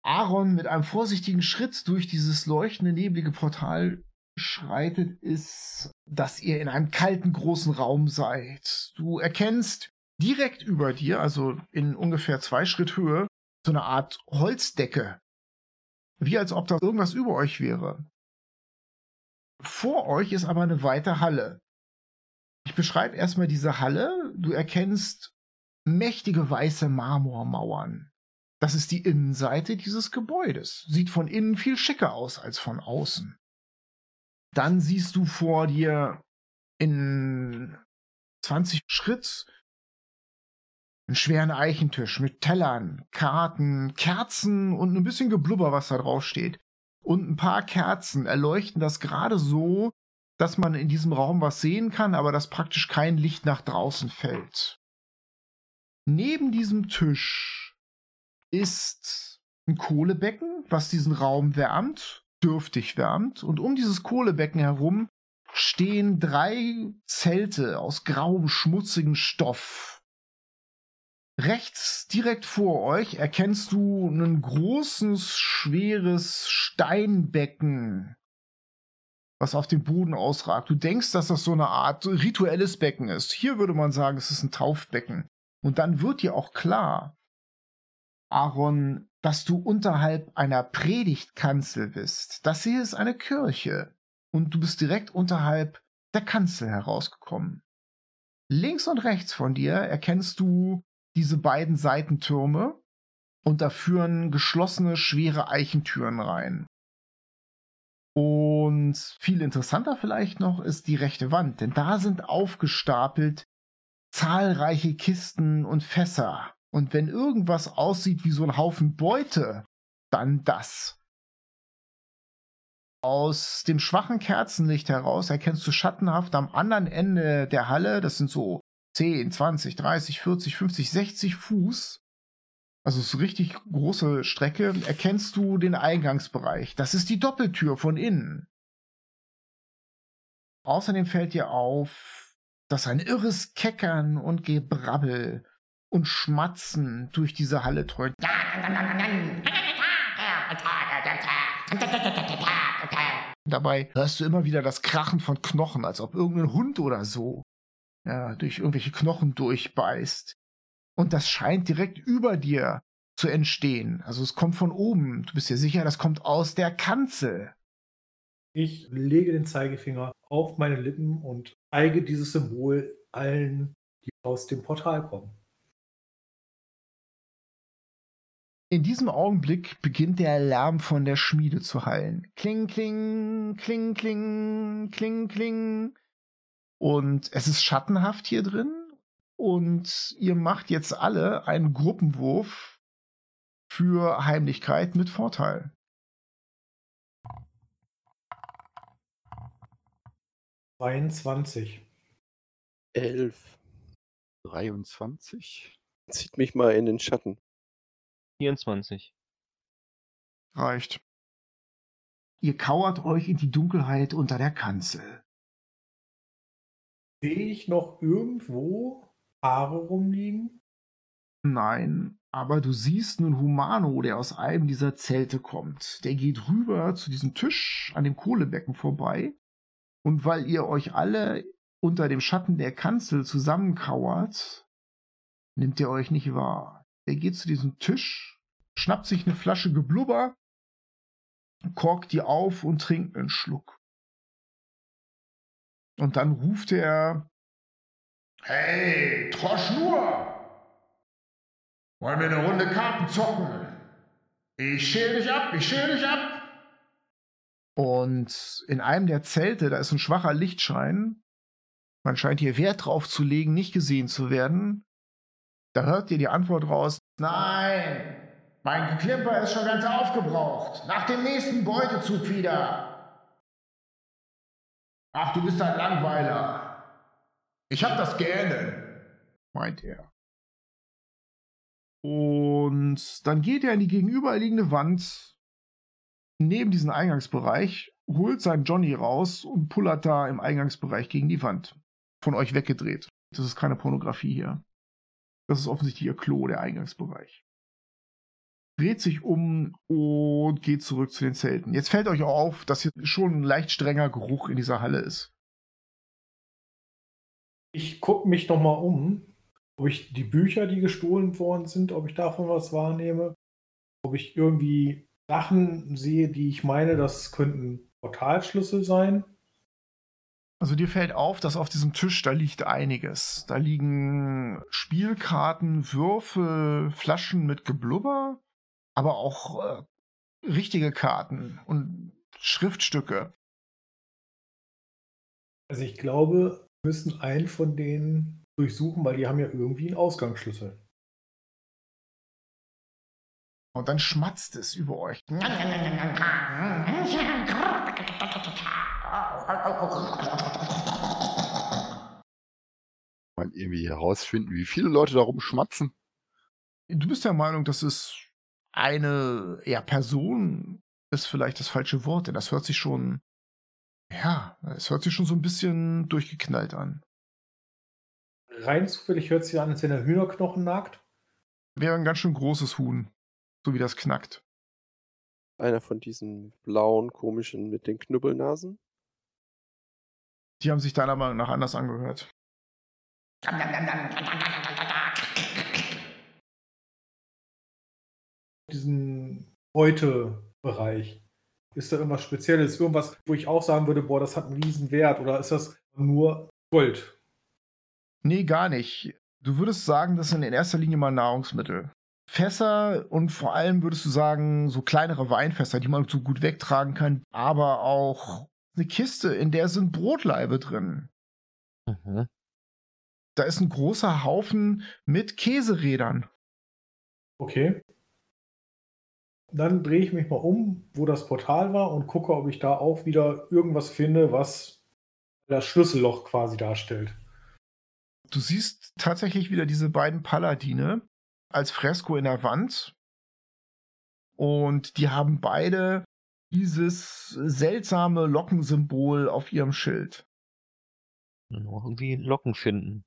Aaron mit einem vorsichtigen Schritt durch dieses leuchtende, neblige Portal schreitet, ist, dass ihr in einem kalten, großen Raum seid. Du erkennst direkt über dir, also in ungefähr zwei Schritt Höhe, so eine Art Holzdecke. Wie als ob da irgendwas über euch wäre. Vor euch ist aber eine weite Halle. Ich beschreibe erstmal diese Halle. Du erkennst mächtige weiße Marmormauern. Das ist die Innenseite dieses Gebäudes. Sieht von innen viel schicker aus als von außen. Dann siehst du vor dir in 20 Schritt einen schweren Eichentisch mit Tellern, Karten, Kerzen und ein bisschen Geblubber, was da drauf steht. Und ein paar Kerzen erleuchten das gerade so, dass man in diesem Raum was sehen kann, aber dass praktisch kein Licht nach draußen fällt. Neben diesem Tisch ist ein Kohlebecken, was diesen Raum wärmt, dürftig wärmt. Und um dieses Kohlebecken herum stehen drei Zelte aus grauem, schmutzigem Stoff. Rechts, direkt vor euch, erkennst du ein großes, schweres Steinbecken, was auf dem Boden ausragt. Du denkst, dass das so eine Art rituelles Becken ist. Hier würde man sagen, es ist ein Taufbecken. Und dann wird dir auch klar, Aaron, dass du unterhalb einer Predigtkanzel bist. Das hier ist eine Kirche. Und du bist direkt unterhalb der Kanzel herausgekommen. Links und rechts von dir erkennst du diese beiden Seitentürme und da führen geschlossene, schwere Eichentüren rein. Und viel interessanter vielleicht noch ist die rechte Wand, denn da sind aufgestapelt zahlreiche Kisten und Fässer. Und wenn irgendwas aussieht wie so ein Haufen Beute, dann das. Aus dem schwachen Kerzenlicht heraus erkennst du schattenhaft am anderen Ende der Halle, das sind so 10, 20, 30, 40, 50, 60 Fuß, also ist eine richtig große Strecke, erkennst du den Eingangsbereich. Das ist die Doppeltür von innen. Außerdem fällt dir auf, dass ein irres Keckern und Gebrabbel und Schmatzen durch diese Halle dröhnt. Dabei hörst du immer wieder das Krachen von Knochen, als ob irgendein Hund oder so ja, durch irgendwelche Knochen durchbeißt. Und das scheint direkt über dir zu entstehen. Also es kommt von oben. Du bist dir sicher, das kommt aus der Kanzel. Ich lege den Zeigefinger auf meine Lippen und zeige dieses Symbol allen, die aus dem Portal kommen. In diesem Augenblick beginnt der Lärm von der Schmiede zu hallen. Kling, kling, kling, kling, kling, kling. Und es ist schattenhaft hier drin. Und ihr macht jetzt alle einen Gruppenwurf für Heimlichkeit mit Vorteil. Zweiundzwanzig. Elf. 23. Zieht mich mal in den Schatten. 24. Reicht. Ihr kauert euch in die Dunkelheit unter der Kanzel. Sehe ich noch irgendwo Haare rumliegen? Nein, aber du siehst einen Humano, der aus einem dieser Zelte kommt. Der geht rüber zu diesem Tisch an dem Kohlebecken vorbei. Und weil ihr euch alle unter dem Schatten der Kanzel zusammenkauert, nimmt er euch nicht wahr. Der geht zu diesem Tisch, schnappt sich eine Flasche Geblubber, korkt die auf und trinkt einen Schluck. Und dann ruft er, Hey, Troschnur! Wollen wir eine Runde Karten zocken? Ich schäl dich ab, ich schäl dich ab! Und in einem der Zelte, da ist ein schwacher Lichtschein. Man scheint hier Wert drauf zu legen, nicht gesehen zu werden. Da hört ihr die Antwort raus: Nein, mein Klimper ist schon ganz aufgebraucht. Nach dem nächsten Beutezug wieder. Ach, du bist ein Langweiler. Ich hab das gerne, meint er. Und dann geht er in die gegenüberliegende Wand neben diesen Eingangsbereich, holt seinen Johnny raus und pullert da im Eingangsbereich gegen die Wand. Von euch weggedreht. Das ist keine Pornografie hier. Das ist offensichtlich ihr Klo, der Eingangsbereich. Dreht sich um und geht zurück zu den Zelten. Jetzt fällt euch auf, dass hier schon ein leicht strenger Geruch in dieser Halle ist. Ich gucke mich noch mal um, ob ich die Bücher, die gestohlen worden sind, ob ich davon was wahrnehme, ob ich irgendwie Sachen sehe, die ich meine, das könnten Portalschlüssel sein. Also dir fällt auf, dass auf diesem Tisch, da liegt einiges. Da liegen Spielkarten, Würfel, Flaschen mit Geblubber, aber auch äh, richtige Karten und Schriftstücke. Also ich glaube, wir müssen einen von denen durchsuchen, weil die haben ja irgendwie einen Ausgangsschlüssel. Und dann schmatzt es über euch. Mal irgendwie herausfinden, wie viele Leute da rumschmatzen. Du bist der Meinung, dass es eine ja, Person ist vielleicht das falsche Wort, denn das hört sich schon, ja, es hört sich schon so ein bisschen durchgeknallt an. Rein zufällig hört sich an, als wenn er Hühnerknochen nagt. Wäre ein ganz schön großes Huhn, so wie das knackt. Einer von diesen blauen, komischen mit den Knubbelnasen. Die haben sich deiner Meinung nach anders angehört. Diesen Beutebereich. Ist da irgendwas Spezielles? Irgendwas, wo ich auch sagen würde, boah, das hat einen riesen Wert? Oder ist das nur Gold? Nee, gar nicht. Du würdest sagen, das sind in erster Linie mal Nahrungsmittel. Fässer und vor allem würdest du sagen, so kleinere Weinfässer, die man so gut wegtragen kann, aber auch eine Kiste, in der sind Brotlaibe drin. Mhm. Da ist ein großer Haufen mit Käserädern. Okay. Dann drehe ich mich mal um, wo das Portal war und gucke, ob ich da auch wieder irgendwas finde, was das Schlüsselloch quasi darstellt. Du siehst tatsächlich wieder diese beiden Paladine als Fresko in der Wand. Und die haben beide dieses seltsame Lockensymbol auf ihrem Schild. Nur irgendwie Locken finden.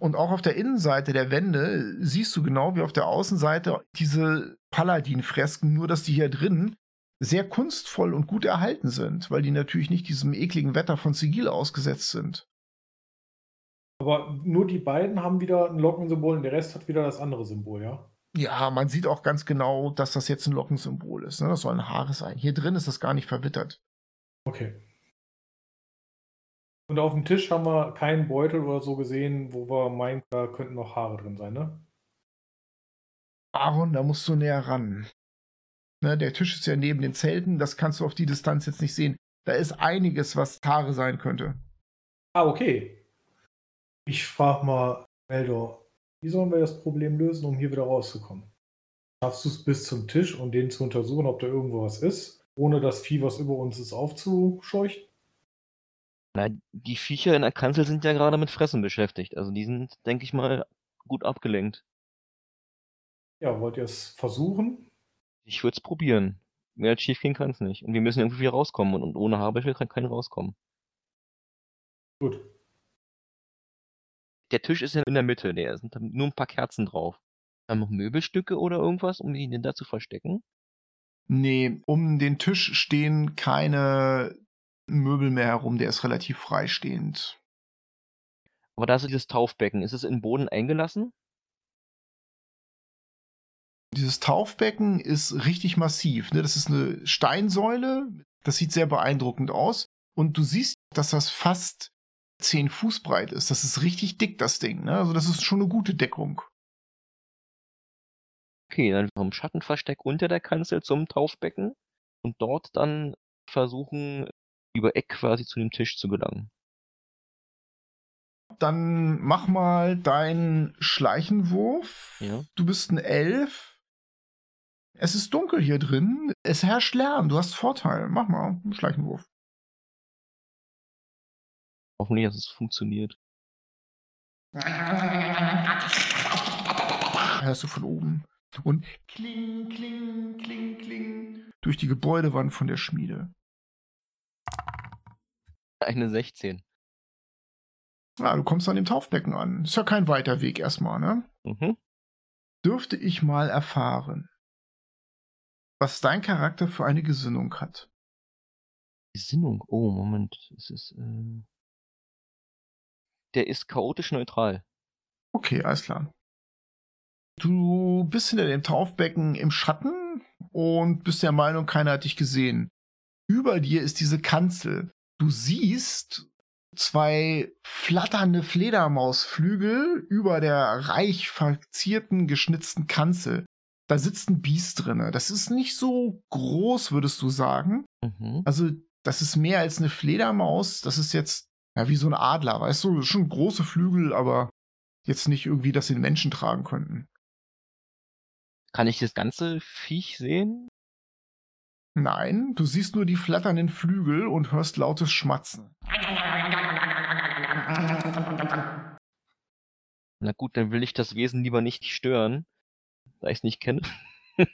Und auch auf der Innenseite der Wände siehst du genau wie auf der Außenseite diese Paladin-Fresken, nur dass die hier drin sehr kunstvoll und gut erhalten sind, weil die natürlich nicht diesem ekligen Wetter von Sigil ausgesetzt sind. Aber nur die beiden haben wieder ein Lockensymbol und der Rest hat wieder das andere Symbol, ja? Ja, man sieht auch ganz genau, dass das jetzt ein Lockensymbol ist. Ne? Das sollen Haare sein. Hier drin ist das gar nicht verwittert. Okay. Und auf dem Tisch haben wir keinen Beutel oder so gesehen, wo wir meinen, da könnten noch Haare drin sein, ne? Aaron, da musst du näher ran. Ne, der Tisch ist ja neben den Zelten, das kannst du auf die Distanz jetzt nicht sehen. Da ist einiges, was Tare sein könnte. Ah, okay. Ich frage mal, Meldor, wie sollen wir das Problem lösen, um hier wieder rauszukommen? Schaffst du es bis zum Tisch und um den zu untersuchen, ob da irgendwo was ist, ohne das Vieh, was über uns ist, aufzuscheuchen? Na, die Viecher in der Kanzel sind ja gerade mit Fressen beschäftigt. Also die sind, denke ich mal, gut abgelenkt. Ja, wollt ihr es versuchen? Ich würde es probieren. Mehr als schief gehen kann es nicht. Und wir müssen irgendwie wieder rauskommen. Und, und ohne Haarbüffel kann keiner rauskommen. Gut. Der Tisch ist ja in der Mitte. Der sind nur ein paar Kerzen drauf. Haben noch Möbelstücke oder irgendwas, um ihn da zu verstecken? Nee, um den Tisch stehen keine Möbel mehr herum. Der ist relativ freistehend. Aber da ist dieses Taufbecken. Ist es in den Boden eingelassen? Dieses Taufbecken ist richtig massiv. Ne? Das ist eine Steinsäule. Das sieht sehr beeindruckend aus. Und du siehst, dass das fast 10 Fuß breit ist. Das ist richtig dick, das Ding. Ne? Also das ist schon eine gute Deckung. Okay, dann vom Schattenversteck unter der Kanzel zum Taufbecken und dort dann versuchen, über Eck quasi zu dem Tisch zu gelangen. Dann mach mal deinen Schleichenwurf. Ja. Du bist ein Elf. Es ist dunkel hier drin. Es herrscht Lärm. Du hast Vorteil. Mach mal einen Schleichenwurf. Hoffentlich, dass es funktioniert. Hörst du von oben. Und kling, kling, kling, kling. Durch die Gebäudewand von der Schmiede. Eine 16. Ja, du kommst an dem Taufbecken an. Ist ja kein weiter Weg erstmal, ne? Mhm. Dürfte ich mal erfahren, was dein Charakter für eine Gesinnung hat. Gesinnung. Oh, Moment. Es ist, äh... Der ist chaotisch neutral. Okay, alles klar. Du bist hinter dem Taufbecken im Schatten und bist der Meinung, keiner hat dich gesehen. Über dir ist diese Kanzel. Du siehst zwei flatternde Fledermausflügel über der reich verzierten, geschnitzten Kanzel. Da sitzt ein Biest drinne. Das ist nicht so groß, würdest du sagen. Mhm. Also, das ist mehr als eine Fledermaus. Das ist jetzt ja wie so ein Adler, weißt du? Schon große Flügel, aber jetzt nicht irgendwie, dass sie den Menschen tragen könnten. Kann ich das ganze Viech sehen? Nein, du siehst nur die flatternden Flügel und hörst lautes Schmatzen. Na gut, dann will ich das Wesen lieber nicht stören, da ich es nicht kenne.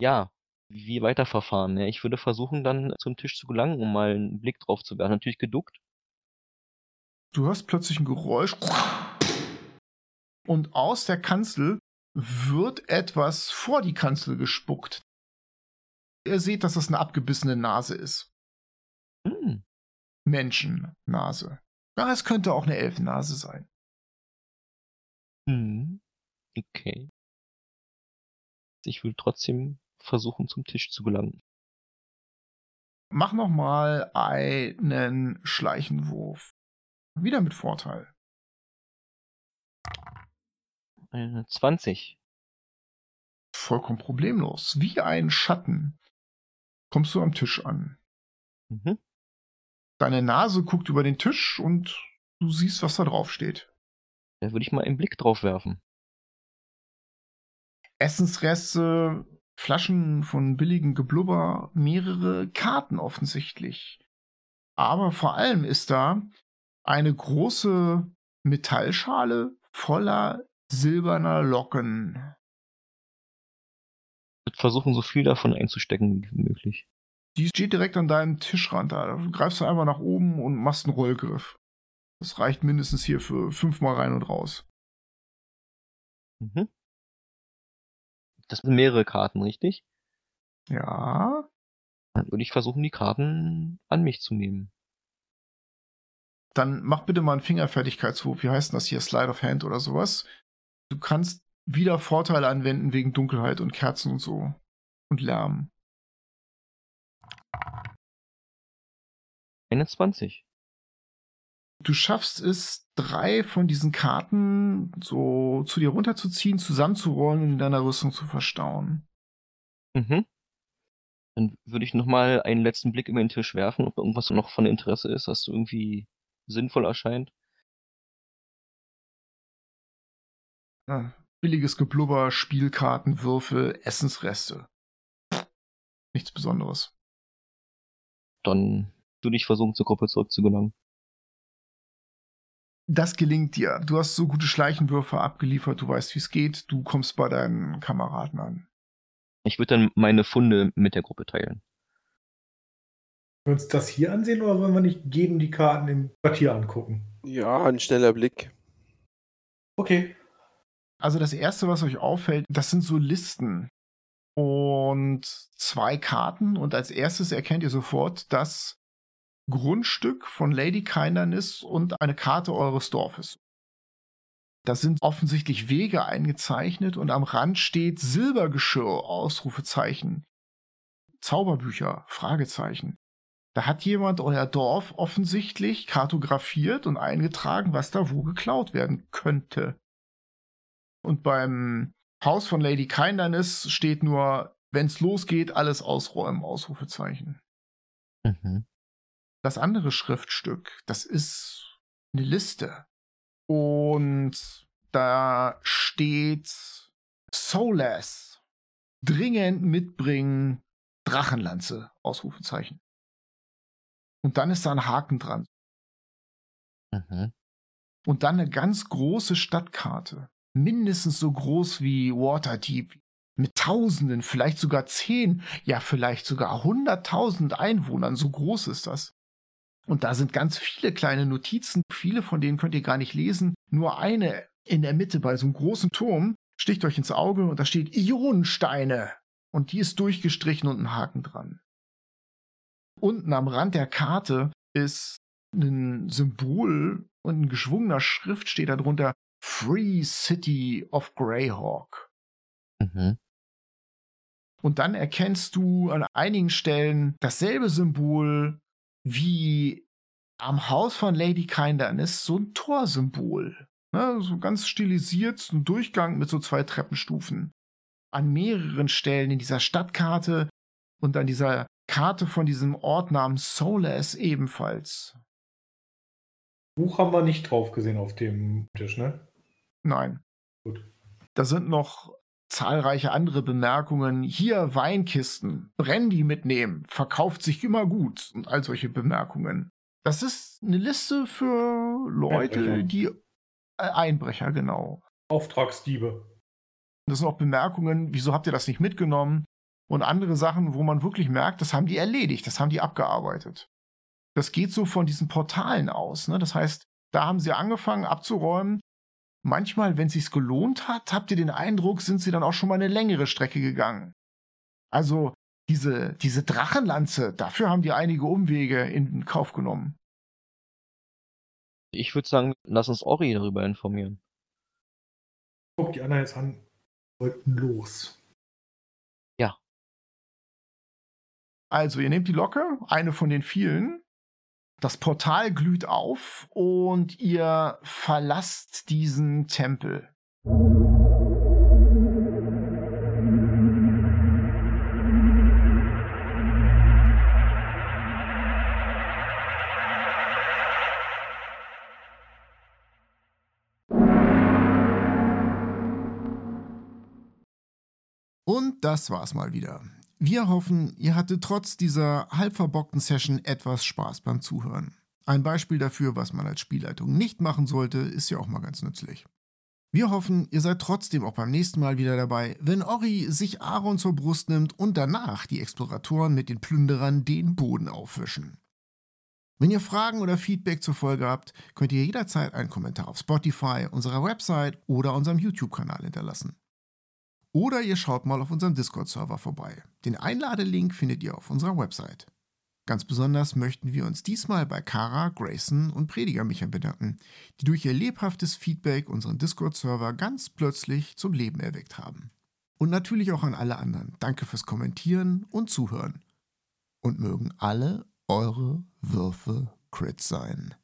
ja, wie weiterverfahren? Ja, ich würde versuchen, dann zum Tisch zu gelangen, um mal einen Blick drauf zu werfen. Natürlich geduckt. Du hörst plötzlich ein Geräusch und aus der Kanzel wird etwas vor die Kanzel gespuckt. Ihr seht, dass das eine abgebissene Nase ist. Hm. Menschennase. Ja, es könnte auch eine Elfennase sein. Hm. Okay. Ich will trotzdem versuchen, zum Tisch zu gelangen. Mach noch mal einen Schleichenwurf. Wieder mit Vorteil. Eine 20. Vollkommen problemlos. Wie ein Schatten kommst du am Tisch an. Mhm. Deine Nase guckt über den Tisch und du siehst, was da drauf steht. Da würde ich mal einen Blick drauf werfen. Essensreste, Flaschen von billigem Geblubber, mehrere Karten offensichtlich. Aber vor allem ist da eine große Metallschale voller silberner Locken. Ich versuchen, so viel davon einzustecken wie möglich. Die steht direkt an deinem Tischrand da. Da greifst du einfach nach oben und machst einen Rollgriff. Das reicht mindestens hier für fünfmal rein und raus. Mhm. Das sind mehrere Karten, richtig? Ja. Dann würde ich versuchen, die Karten an mich zu nehmen. Dann mach bitte mal einen Fingerfertigkeitswurf. Wie heißt denn das hier? Slide of Hand oder sowas. Du kannst wieder Vorteile anwenden wegen Dunkelheit und Kerzen und so. Und Lärm. 21. Du schaffst es, drei von diesen Karten so zu dir runterzuziehen, zusammenzurollen und in deiner Rüstung zu verstauen. Mhm. Dann würde ich nochmal einen letzten Blick über den Tisch werfen, ob irgendwas noch von Interesse ist, was irgendwie sinnvoll erscheint. Ja, billiges Geblubber, Spielkarten, Würfel, Essensreste. Nichts Besonderes. Dann würde ich versuchen, zur Gruppe zurückzugelangen. Das gelingt dir. Du hast so gute Schleichenwürfe abgeliefert, du weißt, wie es geht, du kommst bei deinen Kameraden an. Ich würde dann meine Funde mit der Gruppe teilen. Wollen wir uns das hier ansehen oder wollen wir nicht jedem die Karten im Quartier angucken? Ja, ein schneller Blick. Okay. Also das Erste, was euch auffällt, das sind so Listen und zwei Karten. Und als erstes erkennt ihr sofort das Grundstück von Lady Kindernis und eine Karte eures Dorfes. Da sind offensichtlich Wege eingezeichnet und am Rand steht Silbergeschirr, Ausrufezeichen. Zauberbücher, Fragezeichen. Da hat jemand euer Dorf offensichtlich kartografiert und eingetragen, was da wo geklaut werden könnte. Und beim Haus von Lady Kindernis steht nur, wenn's losgeht, alles ausräumen, Ausrufezeichen. Mhm. Das andere Schriftstück, das ist eine Liste. Und da steht Solas. Dringend mitbringen Drachenlanze, Ausrufezeichen. Und dann ist da ein Haken dran. Mhm. Und dann eine ganz große Stadtkarte. Mindestens so groß wie Waterdeep. Mit Tausenden, vielleicht sogar zehn, ja vielleicht sogar hunderttausend Einwohnern. So groß ist das. Und da sind ganz viele kleine Notizen. Viele von denen könnt ihr gar nicht lesen. Nur eine in der Mitte bei so einem großen Turm sticht euch ins Auge und da steht Ionensteine. Und die ist durchgestrichen und ein Haken dran. Unten am Rand der Karte ist ein Symbol und ein geschwungener Schrift steht darunter Free City of Greyhawk. Mhm. Und dann erkennst du an einigen Stellen dasselbe Symbol wie am Haus von Lady Kindernis, so ein Torsymbol. Ne, so ganz stilisiert, so ein Durchgang mit so zwei Treppenstufen. An mehreren Stellen in dieser Stadtkarte und an dieser Karte von diesem Ort namens Solas ebenfalls. Buch haben wir nicht drauf gesehen auf dem Tisch, ne? Nein. Gut. Da sind noch zahlreiche andere Bemerkungen. Hier Weinkisten, Brandy mitnehmen, verkauft sich immer gut und all solche Bemerkungen. Das ist eine Liste für Leute, Einbrecher. die äh, Einbrecher, genau. Auftragsdiebe. Das sind auch Bemerkungen, wieso habt ihr das nicht mitgenommen? Und andere Sachen, wo man wirklich merkt, das haben die erledigt, das haben die abgearbeitet. Das geht so von diesen Portalen aus. Ne? Das heißt, da haben sie angefangen abzuräumen. Manchmal, wenn es sich gelohnt hat, habt ihr den Eindruck, sind sie dann auch schon mal eine längere Strecke gegangen. Also diese, diese Drachenlanze, dafür haben die einige Umwege in Kauf genommen. Ich würde sagen, lass uns Ori darüber informieren. Guck die anderen jetzt an. Wollten los. Also, ihr nehmt die Locke, eine von den vielen. Das Portal glüht auf und ihr verlasst diesen Tempel. Und das war's mal wieder. Wir hoffen, ihr hattet trotz dieser halb verbockten Session etwas Spaß beim Zuhören. Ein Beispiel dafür, was man als Spielleitung nicht machen sollte, ist ja auch mal ganz nützlich. Wir hoffen, ihr seid trotzdem auch beim nächsten Mal wieder dabei, wenn Ori sich Aaron zur Brust nimmt und danach die Exploratoren mit den Plünderern den Boden aufwischen. Wenn ihr Fragen oder Feedback zur Folge habt, könnt ihr jederzeit einen Kommentar auf Spotify, unserer Website oder unserem YouTube-Kanal hinterlassen. Oder ihr schaut mal auf unserem Discord-Server vorbei. Den Einladelink findet ihr auf unserer Website. Ganz besonders möchten wir uns diesmal bei Kara, Grayson und Prediger Micha bedanken, die durch ihr lebhaftes Feedback unseren Discord-Server ganz plötzlich zum Leben erweckt haben. Und natürlich auch an alle anderen. Danke fürs Kommentieren und Zuhören. Und mögen alle eure Würfe Crit sein.